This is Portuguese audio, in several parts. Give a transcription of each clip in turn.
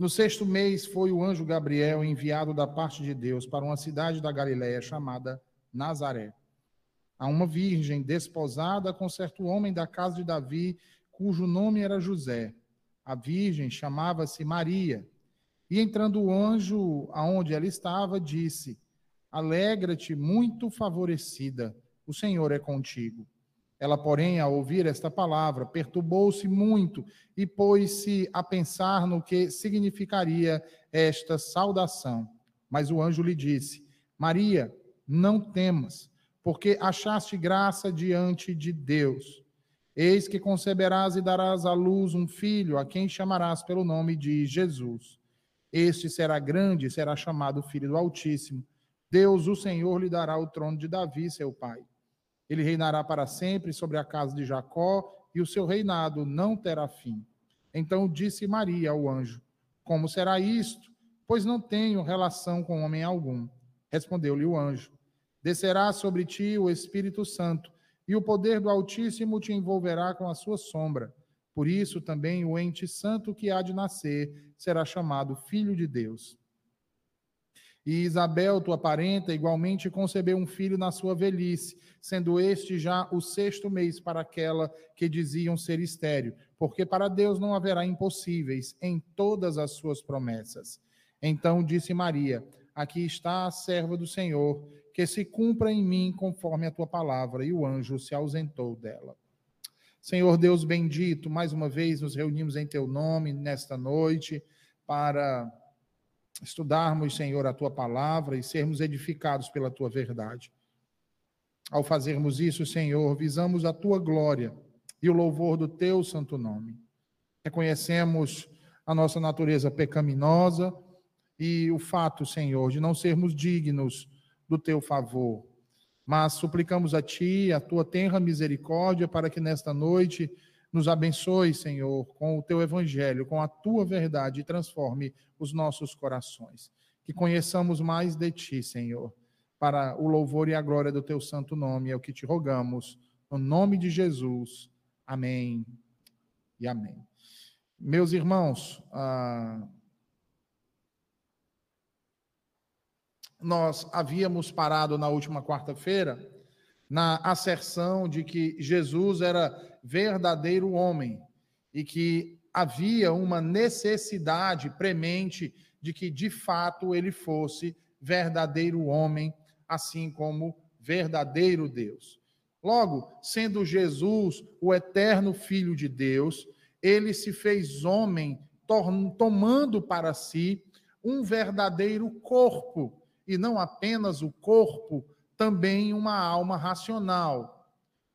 No sexto mês foi o anjo Gabriel enviado da parte de Deus para uma cidade da Galiléia chamada Nazaré. A uma virgem desposada com certo homem da casa de Davi, cujo nome era José. A virgem chamava-se Maria. E entrando o anjo aonde ela estava, disse: Alegra-te, muito favorecida, o Senhor é contigo. Ela, porém, ao ouvir esta palavra, perturbou-se muito e pôs-se a pensar no que significaria esta saudação. Mas o anjo lhe disse: Maria, não temas, porque achaste graça diante de Deus. Eis que conceberás e darás à luz um filho, a quem chamarás pelo nome de Jesus. Este será grande e será chamado Filho do Altíssimo. Deus, o Senhor, lhe dará o trono de Davi, seu pai ele reinará para sempre sobre a casa de Jacó, e o seu reinado não terá fim. Então disse Maria ao anjo: Como será isto? Pois não tenho relação com homem algum. Respondeu-lhe o anjo: Descerá sobre ti o Espírito Santo, e o poder do Altíssimo te envolverá com a sua sombra. Por isso também o ente santo que há de nascer será chamado Filho de Deus. E Isabel, tua parenta, igualmente concebeu um filho na sua velhice, sendo este já o sexto mês para aquela que diziam ser estéreo, porque para Deus não haverá impossíveis em todas as suas promessas. Então disse Maria: Aqui está a serva do Senhor, que se cumpra em mim conforme a tua palavra. E o anjo se ausentou dela. Senhor Deus bendito, mais uma vez nos reunimos em teu nome nesta noite para estudarmos, Senhor, a tua palavra e sermos edificados pela tua verdade. Ao fazermos isso, Senhor, visamos a tua glória e o louvor do teu santo nome. Reconhecemos a nossa natureza pecaminosa e o fato, Senhor, de não sermos dignos do teu favor. Mas suplicamos a ti, a tua tenra misericórdia, para que nesta noite nos abençoe, Senhor, com o teu evangelho, com a tua verdade e transforme os nossos corações. Que conheçamos mais de ti, Senhor, para o louvor e a glória do teu santo nome, é o que te rogamos, no nome de Jesus. Amém e amém. Meus irmãos, ah, nós havíamos parado na última quarta-feira na asserção de que Jesus era verdadeiro homem e que havia uma necessidade premente de que de fato ele fosse verdadeiro homem, assim como verdadeiro Deus. Logo, sendo Jesus o eterno Filho de Deus, ele se fez homem, tomando para si um verdadeiro corpo, e não apenas o corpo, também uma alma racional.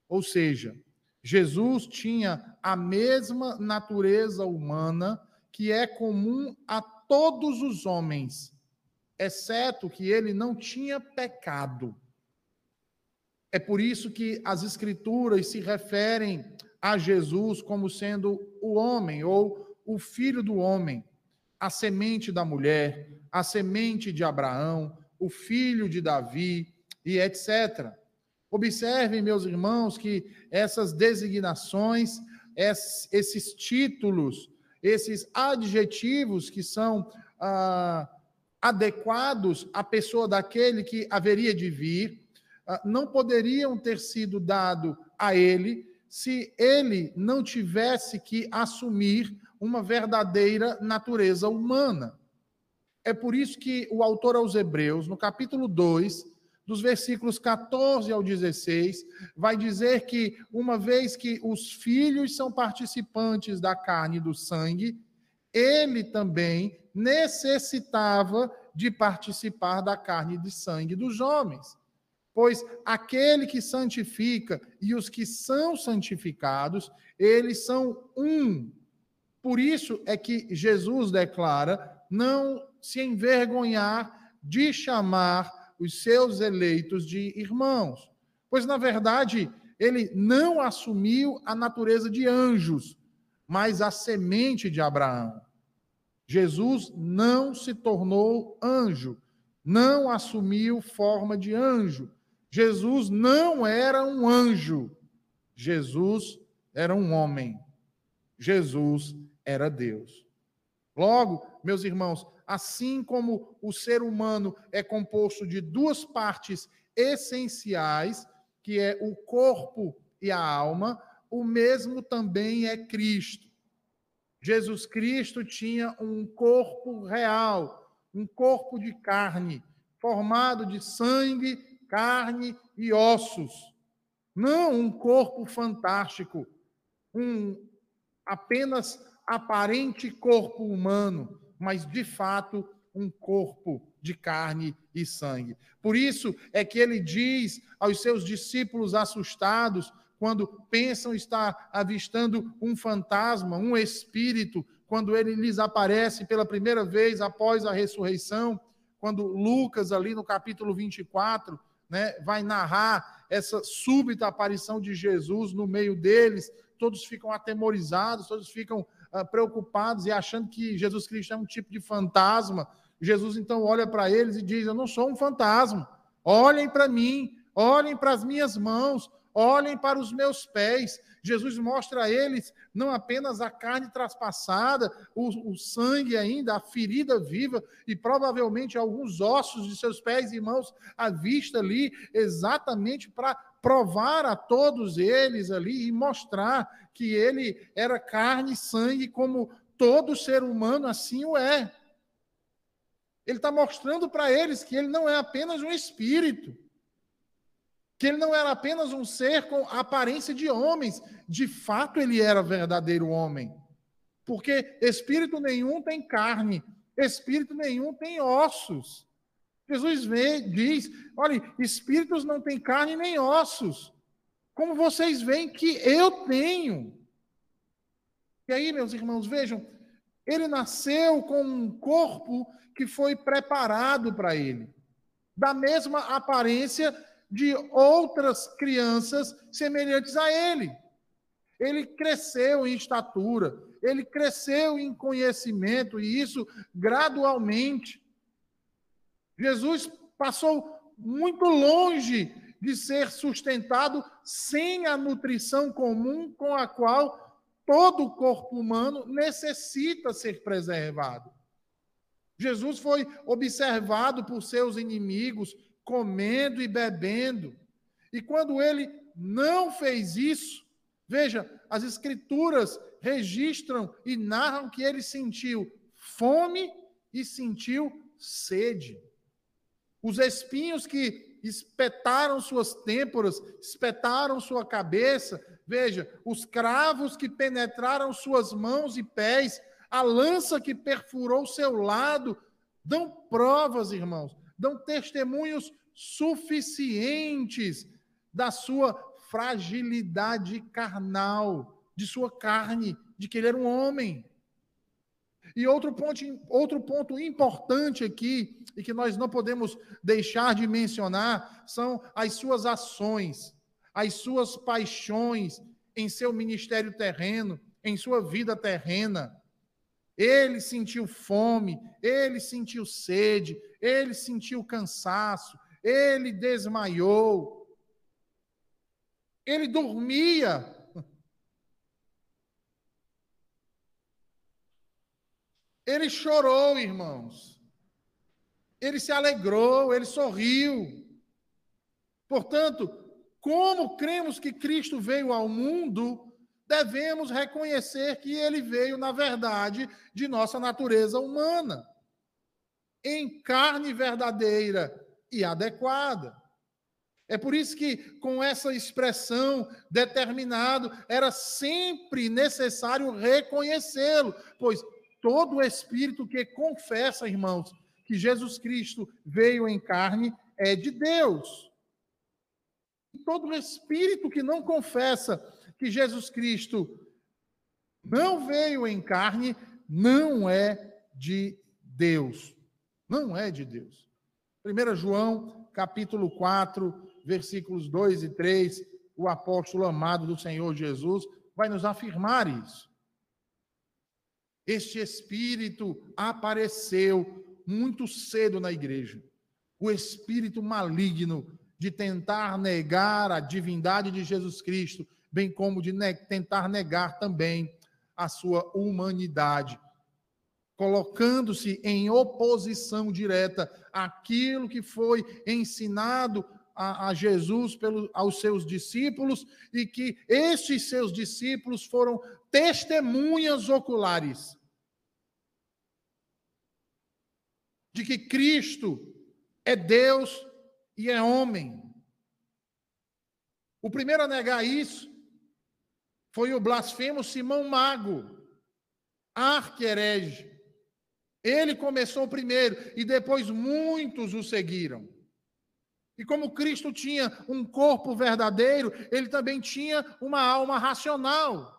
Ou seja, Jesus tinha a mesma natureza humana que é comum a todos os homens, exceto que ele não tinha pecado. É por isso que as Escrituras se referem a Jesus como sendo o homem ou o filho do homem, a semente da mulher, a semente de Abraão, o filho de Davi e etc. Observem, meus irmãos, que essas designações, esses títulos, esses adjetivos que são ah, adequados à pessoa daquele que haveria de vir, ah, não poderiam ter sido dado a ele se ele não tivesse que assumir uma verdadeira natureza humana. É por isso que o autor aos Hebreus, no capítulo 2, dos versículos 14 ao 16, vai dizer que, uma vez que os filhos são participantes da carne e do sangue, ele também necessitava de participar da carne e do sangue dos homens. Pois aquele que santifica e os que são santificados, eles são um. Por isso é que Jesus declara não se envergonhar de chamar os seus eleitos de irmãos. Pois, na verdade, ele não assumiu a natureza de anjos, mas a semente de Abraão. Jesus não se tornou anjo, não assumiu forma de anjo. Jesus não era um anjo. Jesus era um homem. Jesus era Deus. Logo, meus irmãos, assim como o ser humano é composto de duas partes essenciais, que é o corpo e a alma, o mesmo também é Cristo. Jesus Cristo tinha um corpo real, um corpo de carne, formado de sangue, carne e ossos. Não um corpo fantástico, um apenas aparente corpo humano, mas de fato um corpo de carne e sangue. Por isso é que ele diz aos seus discípulos assustados, quando pensam estar avistando um fantasma, um espírito, quando ele lhes aparece pela primeira vez após a ressurreição, quando Lucas, ali no capítulo 24, né, vai narrar essa súbita aparição de Jesus no meio deles, todos ficam atemorizados, todos ficam preocupados e achando que Jesus Cristo é um tipo de fantasma. Jesus então olha para eles e diz: Eu não sou um fantasma, olhem para mim, olhem para as minhas mãos, olhem para os meus pés. Jesus mostra a eles não apenas a carne traspassada, o, o, sangue ainda, a ferida viva e provavelmente alguns ossos de seus pés e mãos à vista ali, exatamente para provar a todos eles ali e mostrar que ele era carne e sangue como todo ser humano assim o é. Ele está mostrando para eles que ele não é apenas um espírito que ele não era apenas um ser com aparência de homens, de fato ele era verdadeiro homem. Porque espírito nenhum tem carne, espírito nenhum tem ossos. Jesus vê, diz: olha, espíritos não têm carne nem ossos, como vocês veem que eu tenho. E aí, meus irmãos, vejam, ele nasceu com um corpo que foi preparado para ele, da mesma aparência de outras crianças semelhantes a ele. Ele cresceu em estatura, ele cresceu em conhecimento, e isso gradualmente. Jesus passou muito longe de ser sustentado sem a nutrição comum com a qual todo o corpo humano necessita ser preservado. Jesus foi observado por seus inimigos, comendo e bebendo. E quando ele não fez isso, veja, as escrituras registram e narram que ele sentiu fome e sentiu sede. Os espinhos que espetaram suas têmporas, espetaram sua cabeça, veja, os cravos que penetraram suas mãos e pés, a lança que perfurou seu lado, dão provas, irmãos, dão testemunhos suficientes da sua fragilidade carnal, de sua carne, de que ele era um homem. E outro ponto, outro ponto importante aqui, e que nós não podemos deixar de mencionar, são as suas ações, as suas paixões em seu ministério terreno, em sua vida terrena. Ele sentiu fome, ele sentiu sede, ele sentiu cansaço, ele desmaiou, ele dormia. Ele chorou, irmãos. Ele se alegrou, ele sorriu. Portanto, como cremos que Cristo veio ao mundo, devemos reconhecer que ele veio, na verdade, de nossa natureza humana, em carne verdadeira e adequada. É por isso que, com essa expressão determinado, era sempre necessário reconhecê-lo, pois todo espírito que confessa, irmãos, que Jesus Cristo veio em carne é de Deus. E todo espírito que não confessa que Jesus Cristo não veio em carne, não é de Deus. Não é de Deus. 1 João, capítulo 4, versículos 2 e 3, o apóstolo amado do Senhor Jesus vai nos afirmar isso. Este espírito apareceu muito cedo na igreja. O espírito maligno de tentar negar a divindade de Jesus Cristo, bem como de ne tentar negar também a sua humanidade. colocando-se em oposição direta àquilo que foi ensinado a, a Jesus pelo, aos seus discípulos e que estes seus discípulos foram testemunhas oculares de que Cristo é Deus e é homem. O primeiro a negar isso foi o blasfemo Simão Mago, arquerege. Ele começou primeiro e depois muitos o seguiram. E como Cristo tinha um corpo verdadeiro, ele também tinha uma alma racional.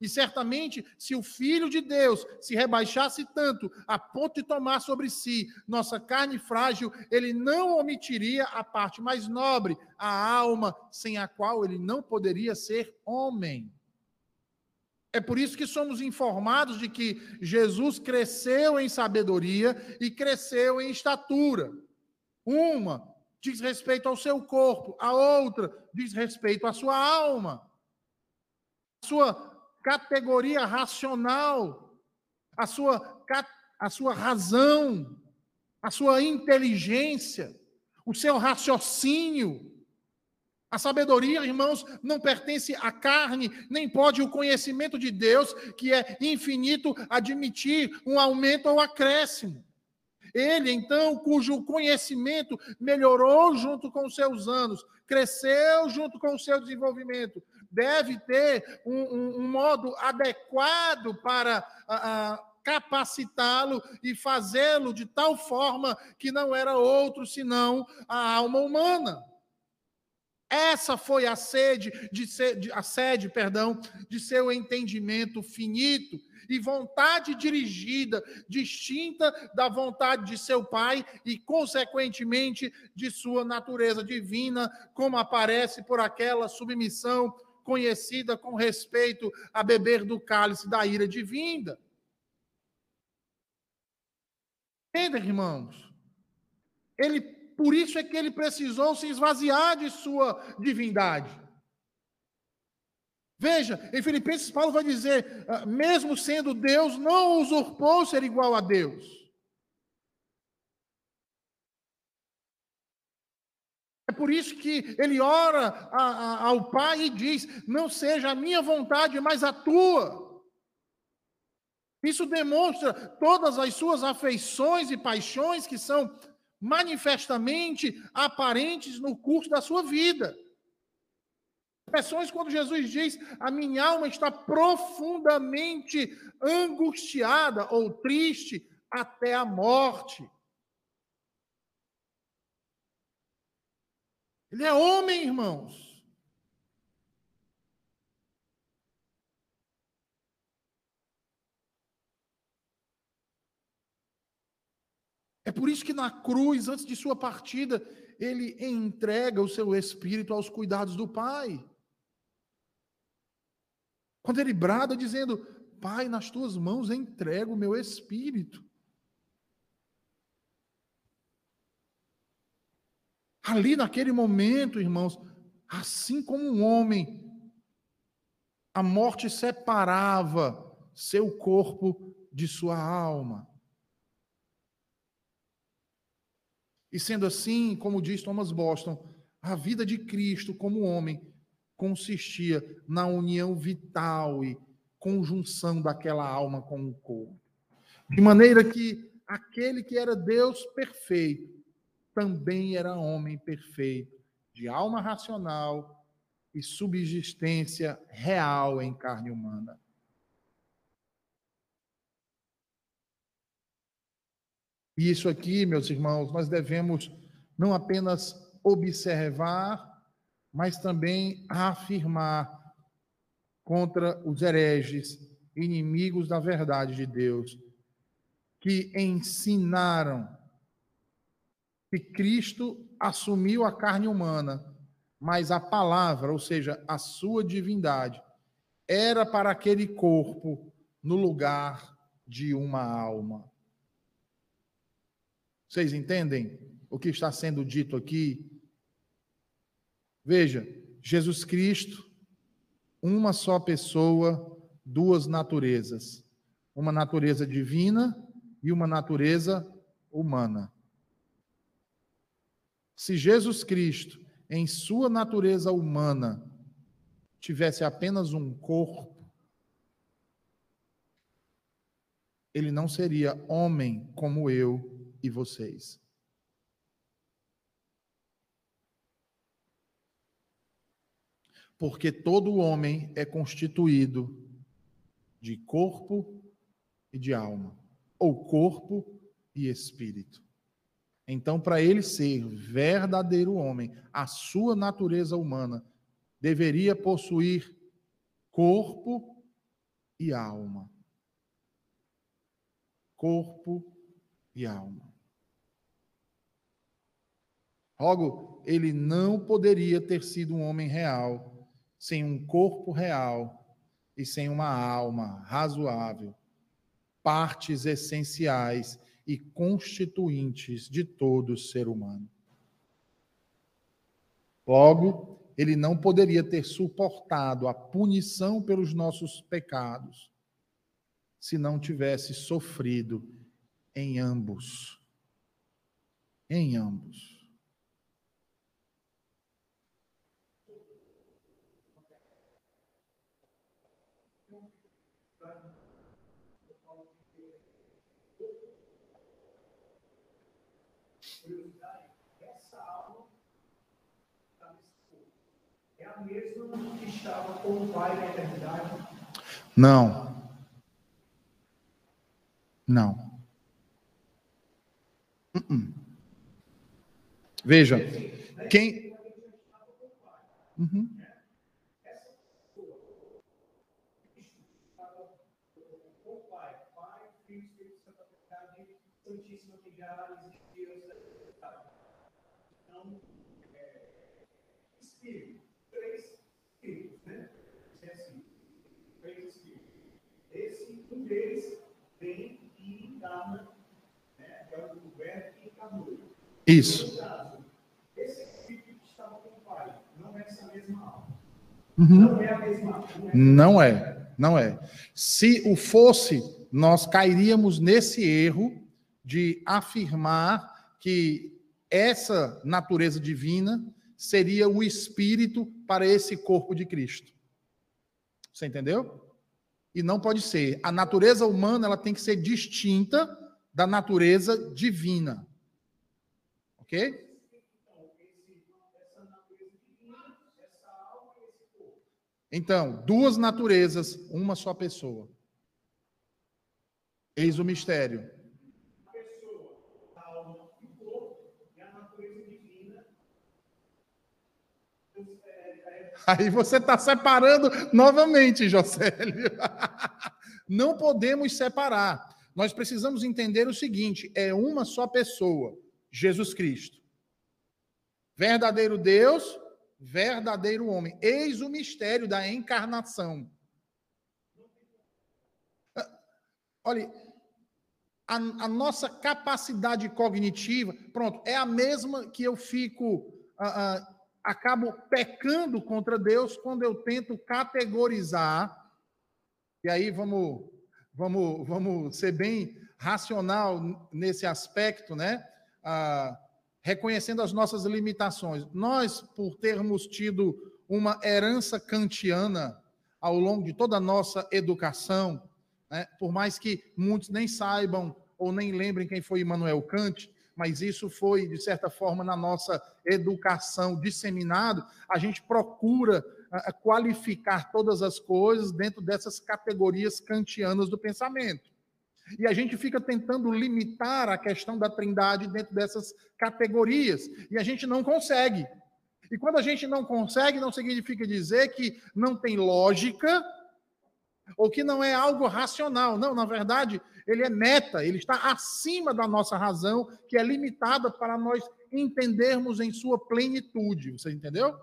E certamente, se o Filho de Deus se rebaixasse tanto a ponto de tomar sobre si nossa carne frágil, ele não omitiria a parte mais nobre, a alma, sem a qual ele não poderia ser homem. É por isso que somos informados de que Jesus cresceu em sabedoria e cresceu em estatura. Uma diz respeito ao seu corpo, a outra diz respeito à sua alma. A sua categoria racional, a sua, a sua razão, a sua inteligência, o seu raciocínio. A sabedoria, irmãos, não pertence à carne, nem pode o conhecimento de Deus, que é infinito, admitir um aumento ou acréscimo. Ele, então, cujo conhecimento melhorou junto com os seus anos, cresceu junto com o seu desenvolvimento, deve ter um, um, um modo adequado para capacitá-lo e fazê-lo de tal forma que não era outro senão a alma humana. Essa foi a sede de ser, a sede, perdão, de seu entendimento finito e vontade dirigida, distinta da vontade de seu pai e, consequentemente, de sua natureza divina, como aparece por aquela submissão conhecida com respeito a beber do cálice da ira divina. Entenda, irmãos? Ele, por isso é que ele precisou se esvaziar de sua divindade. Veja, em Filipenses, Paulo vai dizer: ah, mesmo sendo Deus, não usurpou ser igual a Deus. É por isso que ele ora a, a, ao Pai e diz: Não seja a minha vontade, mas a tua. Isso demonstra todas as suas afeições e paixões que são manifestamente aparentes no curso da sua vida. Expressões quando Jesus diz: A minha alma está profundamente angustiada ou triste até a morte. Ele é homem, irmãos. É por isso que na cruz, antes de sua partida, ele entrega o seu espírito aos cuidados do Pai. Quando ele brada dizendo: Pai, nas tuas mãos entrego o meu espírito. Ali naquele momento, irmãos, assim como um homem, a morte separava seu corpo de sua alma. E sendo assim, como diz Thomas Boston, a vida de Cristo como homem consistia na união vital e conjunção daquela alma com o corpo. De maneira que aquele que era Deus perfeito também era homem perfeito, de alma racional e subsistência real em carne humana. E isso aqui, meus irmãos, nós devemos não apenas observar, mas também afirmar contra os hereges, inimigos da verdade de Deus, que ensinaram que Cristo assumiu a carne humana, mas a palavra, ou seja, a sua divindade, era para aquele corpo no lugar de uma alma. Vocês entendem o que está sendo dito aqui? Veja, Jesus Cristo, uma só pessoa, duas naturezas. uma natureza divina e uma natureza humana. Se Jesus Cristo, em sua natureza humana, tivesse apenas um corpo, ele não seria homem como eu e vocês. Porque todo homem é constituído de corpo e de alma, ou corpo e espírito. Então, para ele ser verdadeiro homem, a sua natureza humana deveria possuir corpo e alma corpo e alma. Logo, ele não poderia ter sido um homem real sem um corpo real e sem uma alma razoável, partes essenciais e constituintes de todo ser humano. Logo, ele não poderia ter suportado a punição pelos nossos pecados se não tivesse sofrido em ambos. Em ambos. A mesma que estava com o Pai na eternidade? Não. Não. Uh -uh. Veja, quem. Uhum. Isso. Uhum. Não é é, não é. Se o fosse, nós cairíamos nesse erro de afirmar que essa natureza divina seria o espírito para esse corpo de Cristo. Você entendeu? E não pode ser. A natureza humana ela tem que ser distinta da natureza divina. Ok? Então, duas naturezas, uma só pessoa. Eis o mistério. Aí você está separando novamente, Josélio. Não podemos separar. Nós precisamos entender o seguinte: é uma só pessoa. Jesus Cristo. Verdadeiro Deus, verdadeiro homem. Eis o mistério da encarnação. Olha, a, a, nossa capacidade cognitiva, pronto, é a mesma que eu fico, uh, uh, acabo pecando contra Deus quando eu tento categorizar. E aí vamos, vamos, vamos ser bem racional nesse aspecto, né? Ah, reconhecendo as nossas limitações. Nós, por termos tido uma herança kantiana ao longo de toda a nossa educação, né, por mais que muitos nem saibam ou nem lembrem quem foi Immanuel Kant, mas isso foi, de certa forma, na nossa educação disseminado, a gente procura qualificar todas as coisas dentro dessas categorias kantianas do pensamento. E a gente fica tentando limitar a questão da trindade dentro dessas categorias. E a gente não consegue. E quando a gente não consegue, não significa dizer que não tem lógica ou que não é algo racional. Não, na verdade, ele é meta, ele está acima da nossa razão, que é limitada para nós entendermos em sua plenitude. Você entendeu?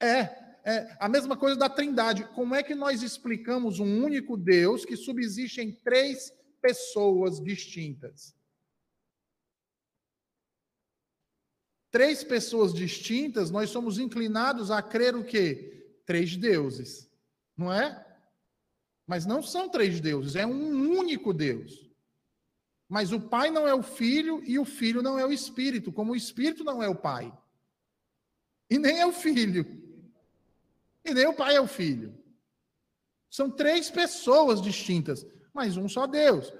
É, é, a mesma coisa da Trindade. Como é que nós explicamos um único Deus que subsiste em três pessoas distintas? Três pessoas distintas, nós somos inclinados a crer o quê? Três deuses, não é? Mas não são três deuses, é um único Deus. Mas o Pai não é o Filho e o Filho não é o Espírito, como o Espírito não é o Pai. E nem é o Filho. E nem o Pai é o Filho. São três pessoas distintas, mas um só Deus.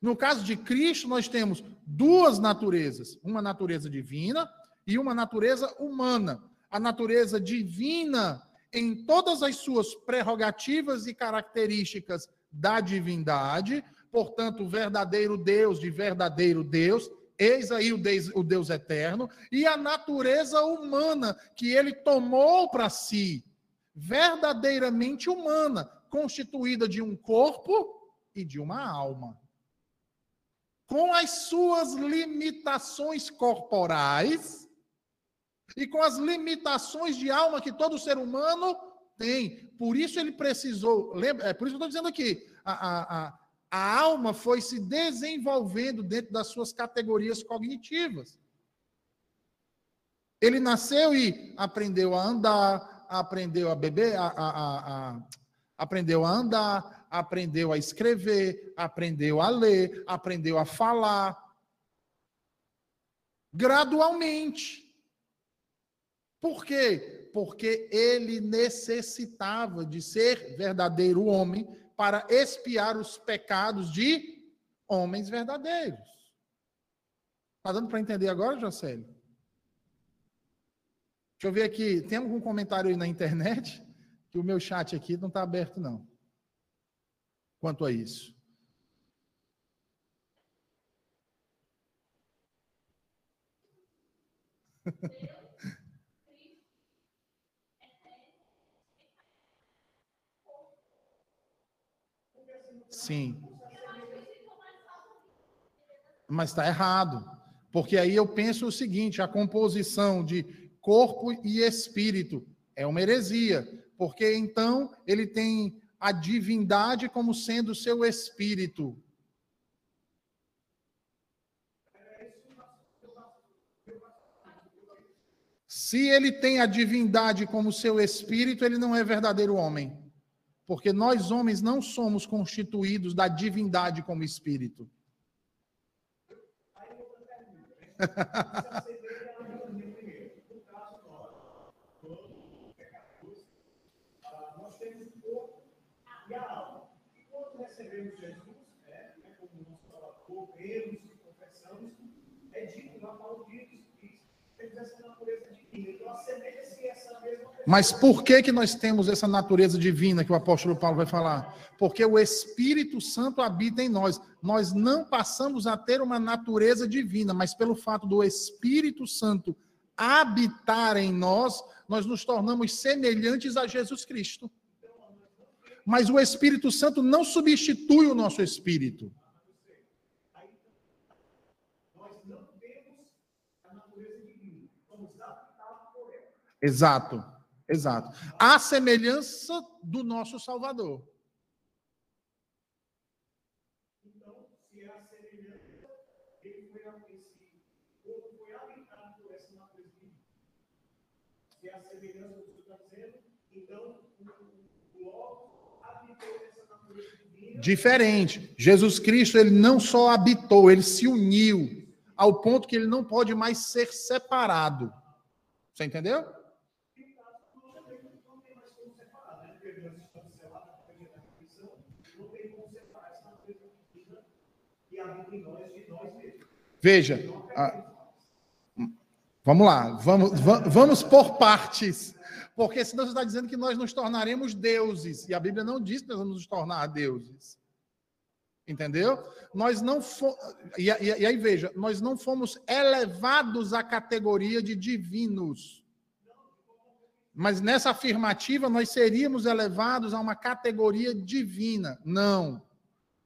No caso de Cristo, nós temos duas naturezas: uma natureza divina e uma natureza humana. A natureza divina, em todas as suas prerrogativas e características da divindade, portanto, verdadeiro Deus de verdadeiro Deus, eis aí o Deus, o Deus eterno, e a natureza humana que ele tomou para si, verdadeiramente humana, constituída de um corpo e de uma alma. Com as suas limitações corporais e com as limitações de alma que todo ser humano tem. Por isso ele precisou. Lembra, é por isso que eu estou dizendo aqui. A, a, a, a alma foi se desenvolvendo dentro das suas categorias cognitivas. Ele nasceu e aprendeu a andar, aprendeu a beber, a, a, a, aprendeu a andar, aprendeu a escrever, aprendeu a ler, aprendeu a falar. Gradualmente. Por quê? Porque ele necessitava de ser verdadeiro homem para expiar os pecados de homens verdadeiros. Está dando para entender agora, Jocélio? Deixa eu ver aqui. Tem algum comentário aí na internet? Que o meu chat aqui não está aberto, não. Quanto a isso. Sim. Mas está errado. Porque aí eu penso o seguinte: a composição de corpo e espírito é uma heresia. Porque então ele tem a divindade como sendo seu espírito. Se ele tem a divindade como seu espírito, ele não é verdadeiro homem. Porque nós, homens, não somos constituídos da divindade como espírito. Nós temos o corpo e a alma. E quando recebemos Jesus, né, como nosso Salvador, cremos e confessamos, é dito na palavra de temos essa natureza divina. Então, assemelha-se essa mesma Mas por que, que nós temos essa natureza divina que o apóstolo Paulo vai falar? Porque o Espírito Santo habita em nós. Nós não passamos a ter uma natureza divina, mas pelo fato do Espírito Santo habitar em nós, nós nos tornamos semelhantes a Jesus Cristo. Mas o Espírito Santo não substitui o nosso espírito. Exato, exato. A semelhança do nosso Salvador. Então, se é a semelhança, ele foi esse corpo foi habitado por essa natureza divina. Se é a semelhança do que está dizendo, então o, o logo habitou nessa natureza divina. Diferente. Jesus Cristo, ele não só habitou, ele se uniu ao ponto que ele não pode mais ser separado. Você entendeu? Veja, vamos lá, vamos, va- vamos por partes. Porque senão você está dizendo que nós nos tornaremos deuses. E a Bíblia não diz que nós vamos nos tornar deuses. Entendeu? Nós não fomos. E, e- e aí veja, nós não fomos elevados à categoria de divinos. Mas nessa afirmativa, nós seríamos elevados a uma categoria divina. Não.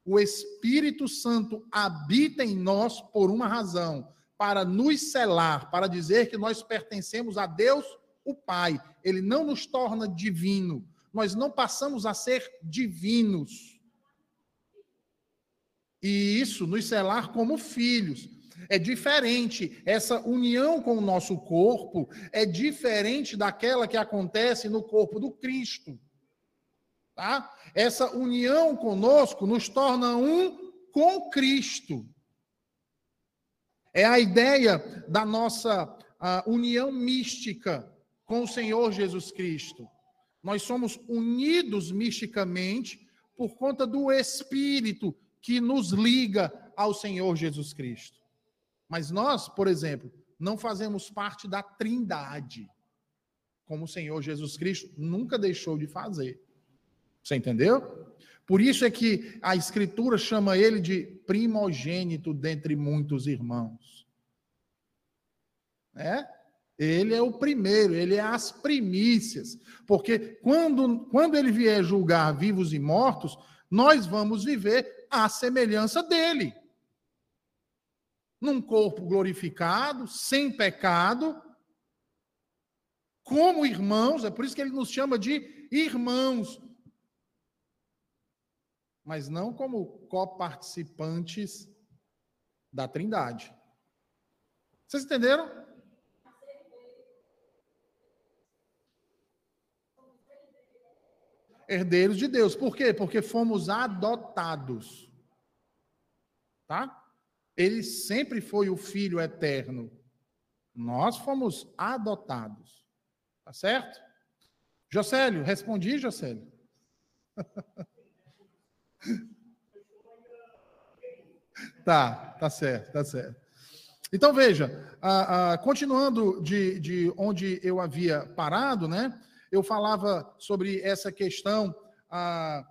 O Espírito Santo habita em nós por uma razão: para nos selar, para dizer que nós pertencemos a Deus, o Pai. Ele não nos torna divino. Nós não passamos a ser divinos. E isso nos selar como filhos. É diferente. Essa união com o nosso corpo é diferente daquela que acontece no corpo do Cristo. Tá? Essa união conosco nos torna um com Cristo. É a ideia da nossa união mística com o Senhor Jesus Cristo. Nós somos unidos misticamente por conta do Espírito que nos liga ao Senhor Jesus Cristo. Mas nós, por exemplo, não fazemos parte da Trindade, como o Senhor Jesus Cristo nunca deixou de fazer. Você entendeu? Por isso é que a Escritura chama ele de primogênito dentre muitos irmãos. É? Ele é o primeiro, ele é as primícias. Porque quando, quando ele vier julgar vivos e mortos, nós vamos viver à semelhança dele. Num corpo glorificado, sem pecado, como irmãos, é por isso que ele nos chama de irmãos, mas não como coparticipantes da Trindade. Vocês entenderam? Herdeiros de Deus. Por quê? Porque fomos adotados. Tá? Ele sempre foi o filho eterno. Nós fomos adotados. Tá certo? Jocélio, respondi, Jocélio? Tá, tá certo, tá certo. Então veja, a, a, continuando de, de onde eu havia parado, né? Eu falava sobre essa questão a,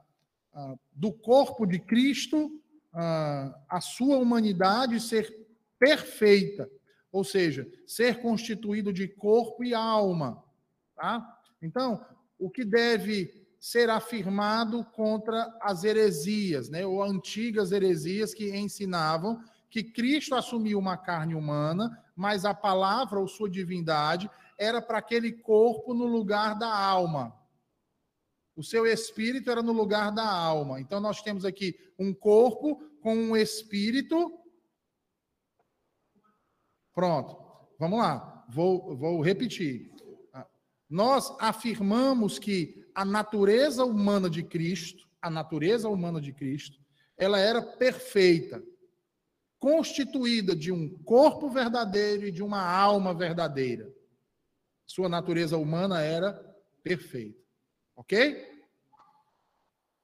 do corpo de Cristo, a sua humanidade ser perfeita, ou seja, ser constituído de corpo e alma, tá? Então, o que deve ser afirmado contra as heresias, né, ou antigas heresias que ensinavam que Cristo assumiu uma carne humana, mas a palavra ou sua divindade era para aquele corpo no lugar da alma. O seu espírito era no lugar da alma. Então nós temos aqui um corpo com um espírito. Pronto. Vamos lá. Vou, vou repetir. Nós afirmamos que a natureza humana de Cristo, a natureza humana de Cristo, ela era perfeita, constituída de um corpo verdadeiro e de uma alma verdadeira. Sua natureza humana era perfeita. Ok?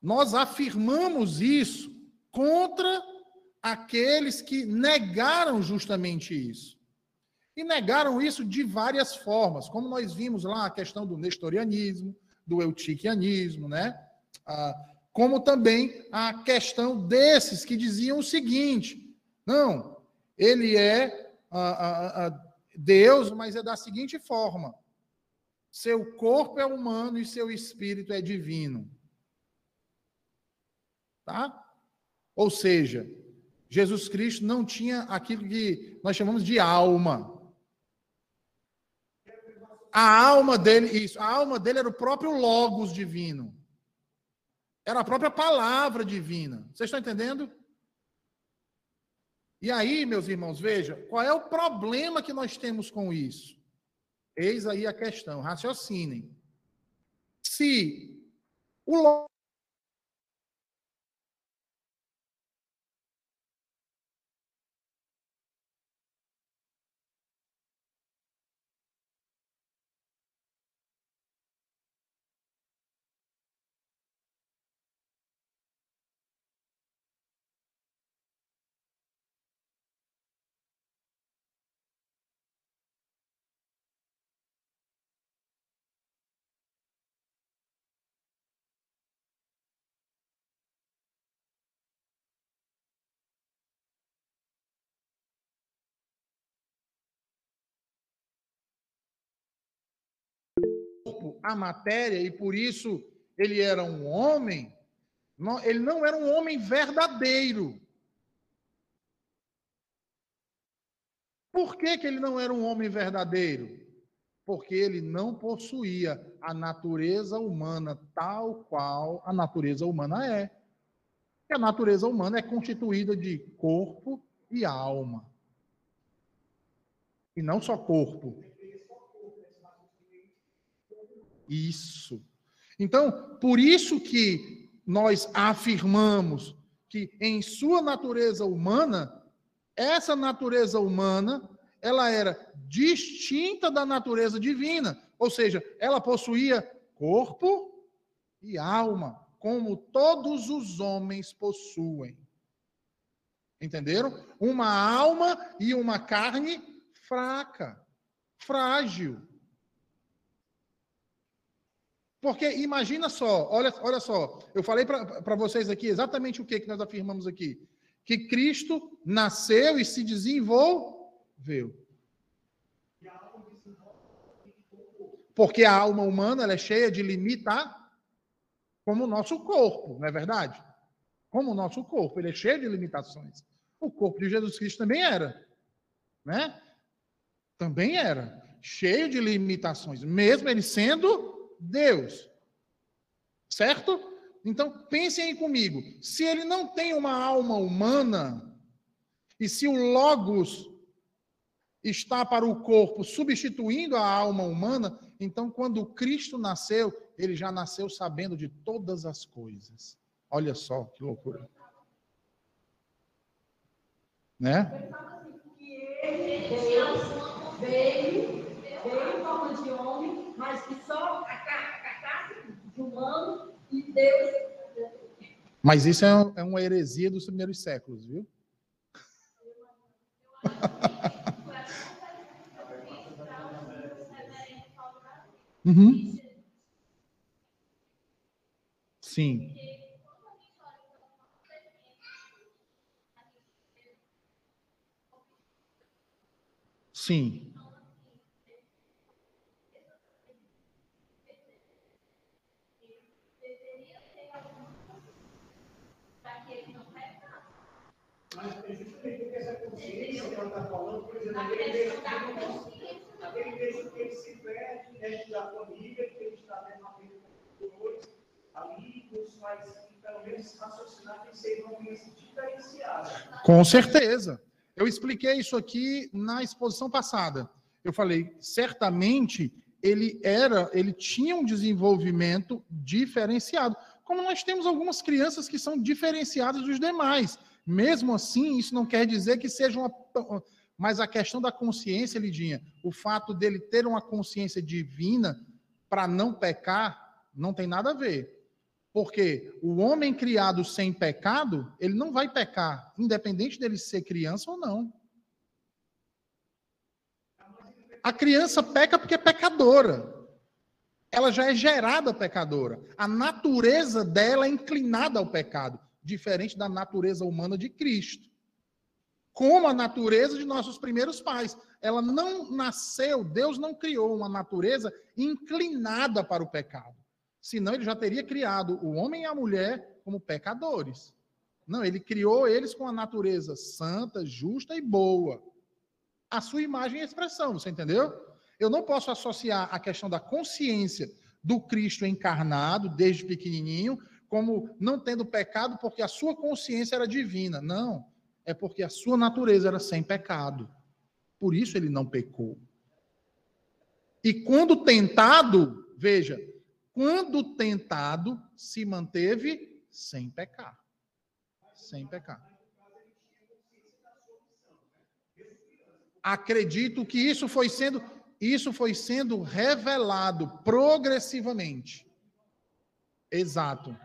Nós afirmamos isso contra aqueles que negaram justamente isso. E negaram isso de várias formas, como nós vimos lá a questão do nestorianismo, do eutiquianismo, né? Ah, como também a questão desses que diziam o seguinte: não, ele é ah, ah, Deus, mas é da seguinte forma: seu corpo é humano e seu espírito é divino. Tá? Ou seja, Jesus Cristo não tinha aquilo que nós chamamos de alma. A alma dele, isso, a alma dele era o próprio Logos divino. Era a própria palavra divina. Vocês estão entendendo? E aí, meus irmãos, veja, qual é o problema que nós temos com isso? Eis aí a questão, raciocinem. Se o corpo, a matéria, e por isso ele era um homem, ele não era um homem verdadeiro. Por que, que ele não era um homem verdadeiro? Porque ele não possuía a natureza humana tal qual a natureza humana é. E a natureza humana é constituída de corpo e alma. E não só corpo, isso. Então, por isso que nós afirmamos que em sua natureza humana, essa natureza humana, ela era distinta da natureza divina, ou seja, ela possuía corpo e alma, como todos os homens possuem. Entenderam? Uma alma e uma carne fraca, frágil. Porque imagina só, olha, olha só, eu falei para vocês aqui exatamente o que, que nós afirmamos aqui. Que Cristo nasceu e se desenvolveu. Porque a alma humana é cheia de limitar, como o nosso corpo, não é verdade? Como o nosso corpo, ele é cheio de limitações. O corpo de Jesus Cristo também era, né? Também era cheio de limitações, mesmo ele sendo Deus. Certo? Então, pensem aí comigo. Se ele não tem uma alma humana, e se o Logos está para o corpo substituindo a alma humana, então quando Cristo nasceu, ele já nasceu sabendo de todas as coisas. Olha só que loucura. Né? Deus, veio, veio em forma de homem, mas que só de humano e Deus. Mas isso é, é uma heresia dos primeiros séculos, viu? uhum. Sim. Sim. Mas é justamente porque essa consciência que ela está falando, por exemplo, aquele beijo, aquele beijo que ele se perde dentro da família, que ele está vendo uma vida com dois, ali nos faz, pelo menos, raciocinar que seja uma criança diferenciada. Com certeza. Eu expliquei isso aqui na exposição passada. Eu falei, certamente ele era, ele tinha um desenvolvimento diferenciado. Como nós temos algumas crianças que são diferenciadas dos demais. Mesmo assim, isso não quer dizer que seja uma. Mas a questão da consciência, Lidinha, o fato dele ter uma consciência divina para não pecar, não tem nada a ver. Porque o homem criado sem pecado, ele não vai pecar, independente dele ser criança ou não. A criança peca porque é pecadora. Ela já é gerada pecadora. A natureza dela é inclinada ao pecado diferente da natureza humana de Cristo. Como a natureza de nossos primeiros pais. Ela não nasceu, Deus não criou uma natureza inclinada para o pecado. Senão ele já teria criado o homem e a mulher como pecadores. Não, ele criou eles com a natureza santa, justa e boa. A sua imagem e expressão, você entendeu? Eu não posso associar a questão da consciência do Cristo encarnado desde pequenininho como não tendo pecado porque a sua consciência era divina. Não, é porque a sua natureza era sem pecado. Por isso ele não pecou. E quando tentado, veja, quando tentado, se manteve sem pecar. Sem pecar. Acredito que isso foi sendo isso foi sendo revelado progressivamente. Exato.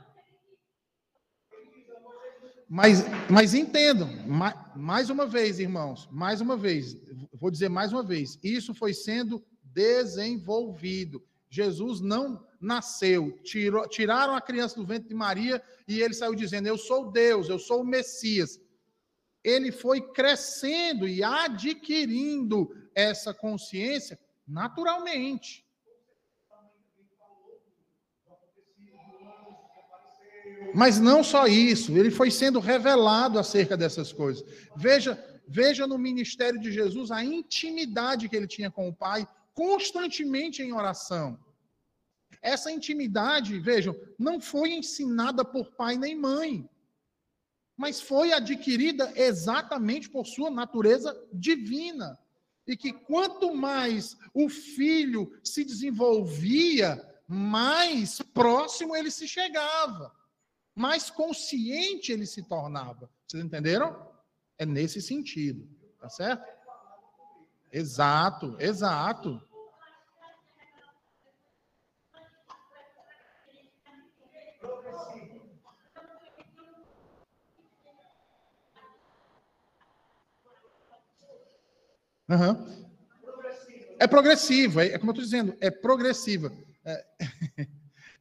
Mas, mas entendam, mais uma vez, irmãos, mais uma vez, vou dizer mais uma vez, isso foi sendo desenvolvido. Jesus não nasceu, tirou, tiraram a criança do ventre de Maria e ele saiu dizendo: Eu sou Deus, eu sou o Messias. Ele foi crescendo e adquirindo essa consciência naturalmente. Mas não só isso, ele foi sendo revelado acerca dessas coisas. Veja, veja no ministério de Jesus a intimidade que ele tinha com o Pai, constantemente em oração. Essa intimidade, vejam, não foi ensinada por pai nem mãe, mas foi adquirida exatamente por sua natureza divina. E que quanto mais o filho se desenvolvia mais próximo ele se chegava, mais consciente ele se tornava. Vocês entenderam? É nesse sentido, tá certo? Exato, exato. Uhum. É progressiva, é, é como eu estou dizendo, é progressiva. É...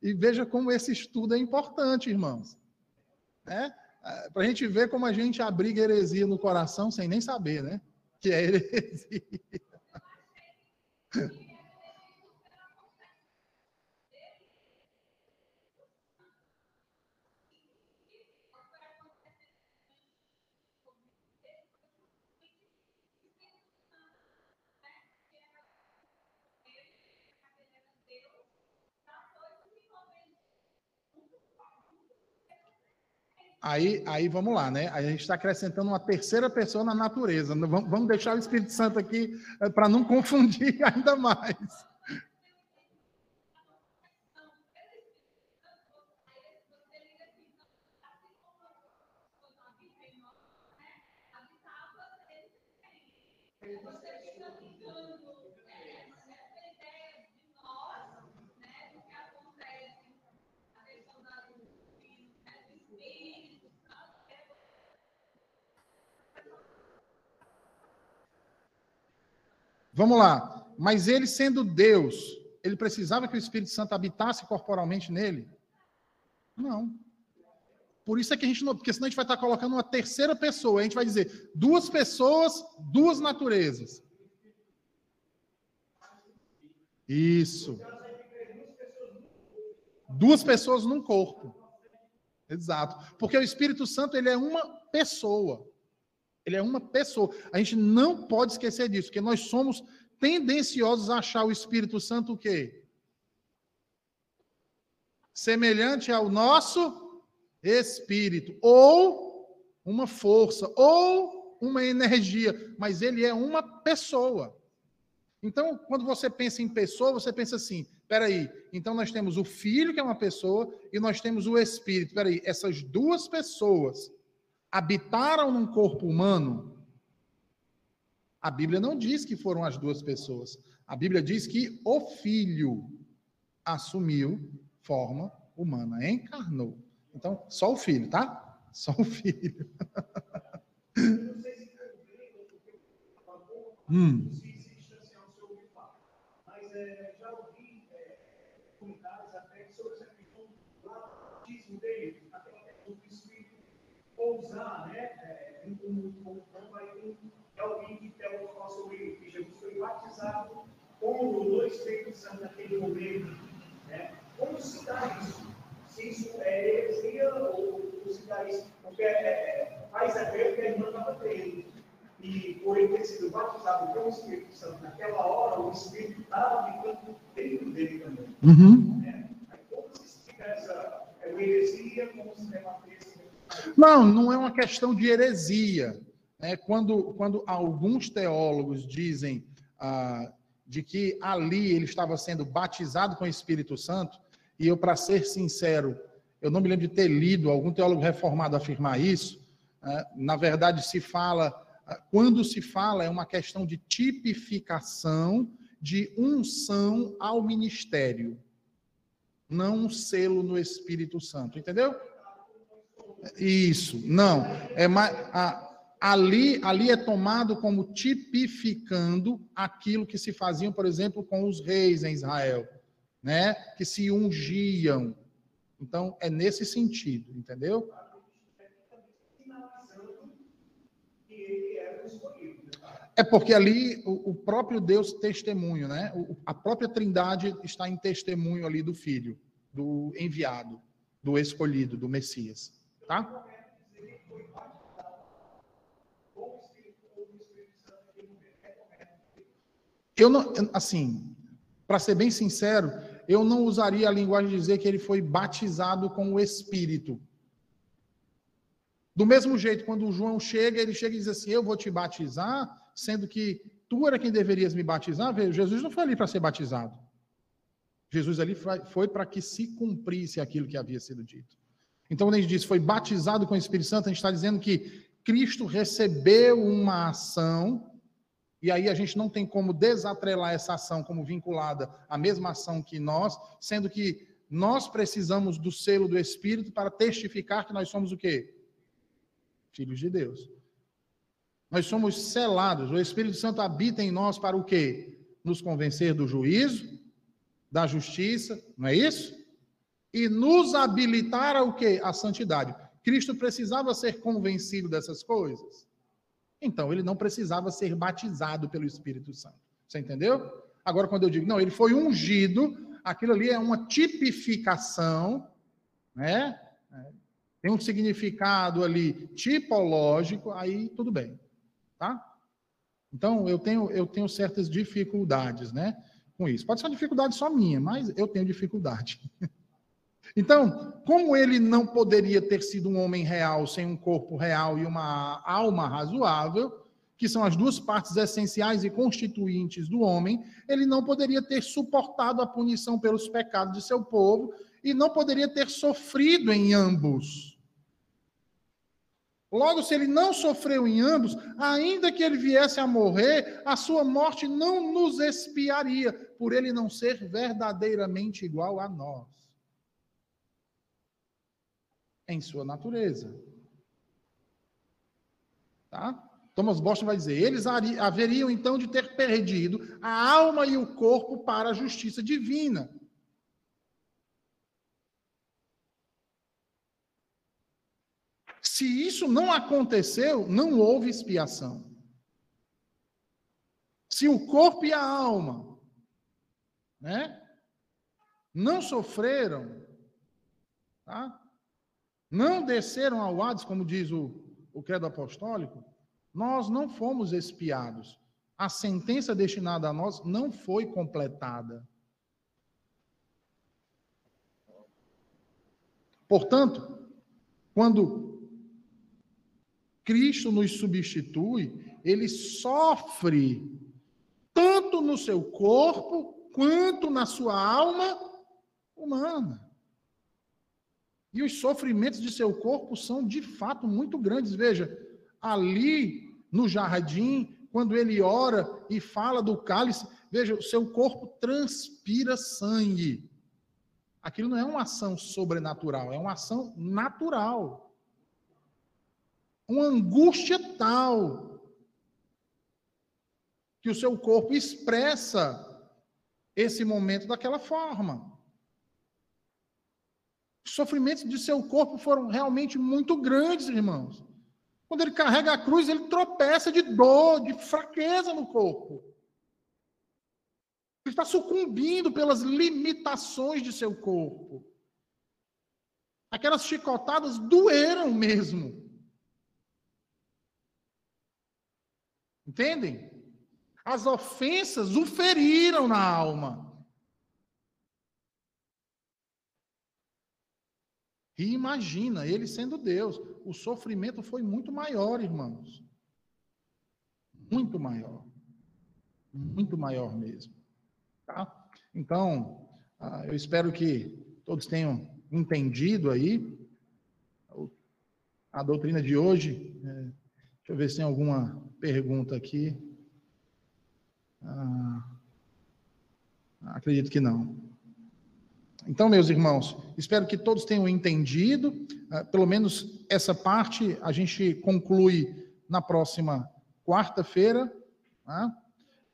e veja como esse estudo é importante, irmãos. É? é Para a gente ver como a gente abriga heresia no coração sem nem saber, né? Que é heresia. Aí, aí vamos lá, né? a gente está acrescentando uma terceira pessoa na natureza. Vamos, deixar o Espírito Santo aqui eh, para não confundir ainda mais. Vamos lá. Mas ele, sendo Deus, ele precisava que o Espírito Santo habitasse corporalmente nele? Não. Por isso é que a gente não. Porque senão a gente vai estar colocando uma terceira pessoa. A gente vai dizer duas pessoas, duas naturezas. Isso. Duas pessoas num corpo. Exato. Porque o Espírito Santo, ele é uma pessoa. Ele é uma pessoa. A gente não pode esquecer disso, porque nós somos tendenciosos a achar o Espírito Santo o quê? Semelhante ao nosso espírito, ou uma força, ou uma energia, mas ele é uma pessoa. Então, quando você pensa em pessoa, você pensa assim: peraí, então nós temos o filho, que é uma pessoa, e nós temos o espírito. Peraí, essas duas pessoas habitaram num corpo humano? A Bíblia não diz que foram as duas pessoas. A Bíblia diz que o Filho assumiu forma humana, encarnou. Então, só o Filho, tá? Só o Filho. hum. Ousar, né, é, como, como vai ter alguém que quer falar sobre que Jesus foi batizado com o Espírito Santo naquele momento, né? Como se dá isso? Se isso é heresia ou, ou se dá isso? Porque é, é, faz a ver que a irmã estava tendo. E por ele ter sido batizado com o Espírito Santo naquela hora, o Espírito estava ficando dentro dele também. Uhum. Né? Aí, como se explica essa é, heresia, como se leva não, não é uma questão de heresia. É, quando, quando alguns teólogos dizem ah, de que ali ele estava sendo batizado com o Espírito Santo, e eu, para ser sincero, eu não me lembro de ter lido algum teólogo reformado afirmar isso. É, na verdade, se fala, ah, quando se fala, é uma questão de tipificação de unção ao ministério, não um selo no Espírito Santo, entendeu? Isso, não. É mais, a, ali, ali é tomado como tipificando aquilo que se faziam, por exemplo, com os reis em Israel, né? Que se ungiam. Então, é nesse sentido, entendeu? É porque ali o, próprio Deus testemunho, né? A própria Trindade está em testemunho ali do Filho, do enviado, do escolhido, do Messias. Tá? Eu não, assim, para ser bem sincero, eu não usaria a linguagem de dizer que ele foi batizado com o Espírito. Do mesmo jeito, quando o João chega, ele chega e diz assim: Eu vou te batizar, sendo que tu era quem deverias me batizar. Jesus não foi ali para ser batizado. Jesus ali foi para que se cumprisse aquilo que havia sido dito. Então, quando a gente diz foi batizado com o Espírito Santo, a gente está dizendo que Cristo recebeu uma ação, e aí a gente não tem como desatrelar essa ação como vinculada à mesma ação que nós, sendo que nós precisamos do selo do Espírito para testificar que nós somos o quê? Filhos de Deus. Nós somos selados. O Espírito Santo habita em nós para o quê? Nos convencer do juízo, da justiça, não é isso? E nos habilitar ao quê? A santidade. Cristo precisava ser convencido dessas coisas. Então, ele não precisava ser batizado pelo Espírito Santo. Você entendeu? Agora, quando eu digo, não, ele foi ungido, aquilo ali é uma tipificação, né? Tem um significado ali tipológico, aí tudo bem, tá? Então, eu tenho, eu tenho certas dificuldades, né? Com isso. Pode ser uma dificuldade só minha, mas eu tenho dificuldade. Então, como ele não poderia ter sido um homem real sem um corpo real e uma alma razoável, que são as duas partes essenciais e constituintes do homem, ele não poderia ter suportado a punição pelos pecados de seu povo e não poderia ter sofrido em ambos. Logo, se ele não sofreu em ambos, ainda que ele viesse a morrer, a sua morte não nos espiaria, por ele não ser verdadeiramente igual a nós em sua natureza. Tá? Thomas Boston vai dizer: eles haveriam então de ter perdido a alma e o corpo para a justiça divina. Se isso não aconteceu, não houve expiação. Se o corpo e a alma né, não sofreram, tá? Não desceram ao Hades, como diz o, o credo apostólico, nós não fomos espiados. A sentença destinada a nós não foi completada. Portanto, quando Cristo nos substitui, ele sofre tanto no seu corpo quanto na sua alma humana. E os sofrimentos de seu corpo são de fato muito grandes. Veja, ali no jardim, quando ele ora e fala do cálice, veja, o seu corpo transpira sangue. Aquilo não é uma ação sobrenatural, é uma ação natural. Uma angústia tal que o seu corpo expressa esse momento daquela forma. Os sofrimentos de seu corpo foram realmente muito grandes, irmãos. Quando ele carrega a cruz, ele tropeça de dor, de fraqueza no corpo. Ele está sucumbindo pelas limitações de seu corpo. Aquelas chicotadas doeram mesmo. Entendem? As ofensas o feriram na alma. E imagina, ele sendo Deus, o sofrimento foi muito maior, irmãos. Muito maior. Muito maior mesmo. Tá? Então, ah, eu espero que todos tenham entendido aí a doutrina de hoje. É, deixa eu ver se tem alguma pergunta aqui. Ah, acredito que não. Então, meus irmãos, espero que todos tenham entendido. Uh, pelo menos essa parte a gente conclui na próxima quarta-feira, né?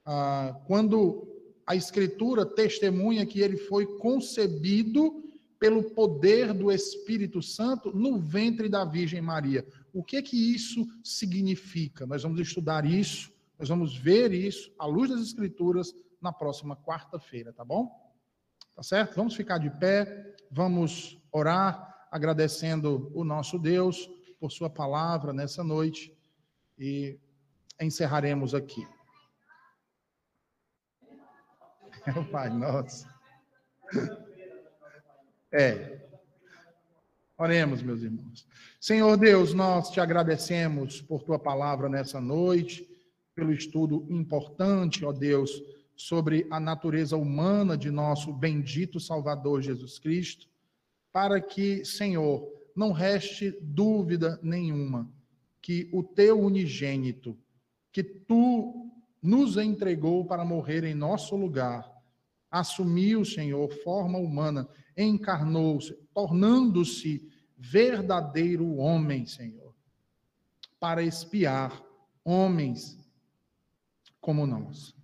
uh, quando a Escritura testemunha que ele foi concebido pelo poder do Espírito Santo no ventre da Virgem Maria. O que que isso significa? Nós vamos estudar isso, nós vamos ver isso à luz das Escrituras na próxima quarta-feira, tá bom? Tá certo? Vamos ficar de pé, vamos orar, agradecendo o nosso Deus por Sua palavra nessa noite e encerraremos aqui. É o Pai Nosso. É. Oremos, meus irmãos. Senhor Deus, nós te agradecemos por tua palavra nessa noite, pelo estudo importante, ó Deus, sobre a natureza humana de nosso bendito Salvador Jesus Cristo, para que, Senhor, não reste dúvida nenhuma que o teu unigênito, que tu nos entregou para morrer em nosso lugar, assumiu, Senhor, forma humana, encarnou-se, tornando-se verdadeiro homem, Senhor, para espiar homens como nós.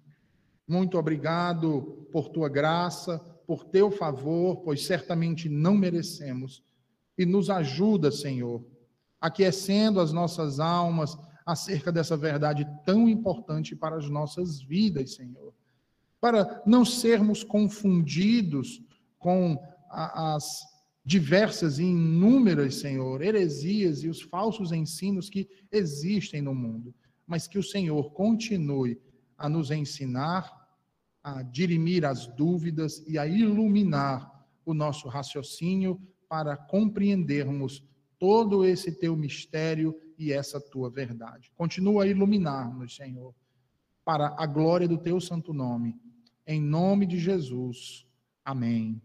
Muito obrigado por tua graça, por teu favor, pois certamente não merecemos. E nos ajuda, Senhor, aquecendo as nossas almas acerca dessa verdade tão importante para as nossas vidas, Senhor. Para não sermos confundidos com as diversas e inúmeras, Senhor, heresias e os falsos ensinos que existem no mundo, mas que o Senhor continue a nos ensinar, a dirimir as dúvidas e a iluminar o nosso raciocínio para compreendermos todo esse teu mistério e essa tua verdade. Continua a iluminar-nos, Senhor, para a glória do teu santo nome. Em nome de Jesus. Amém.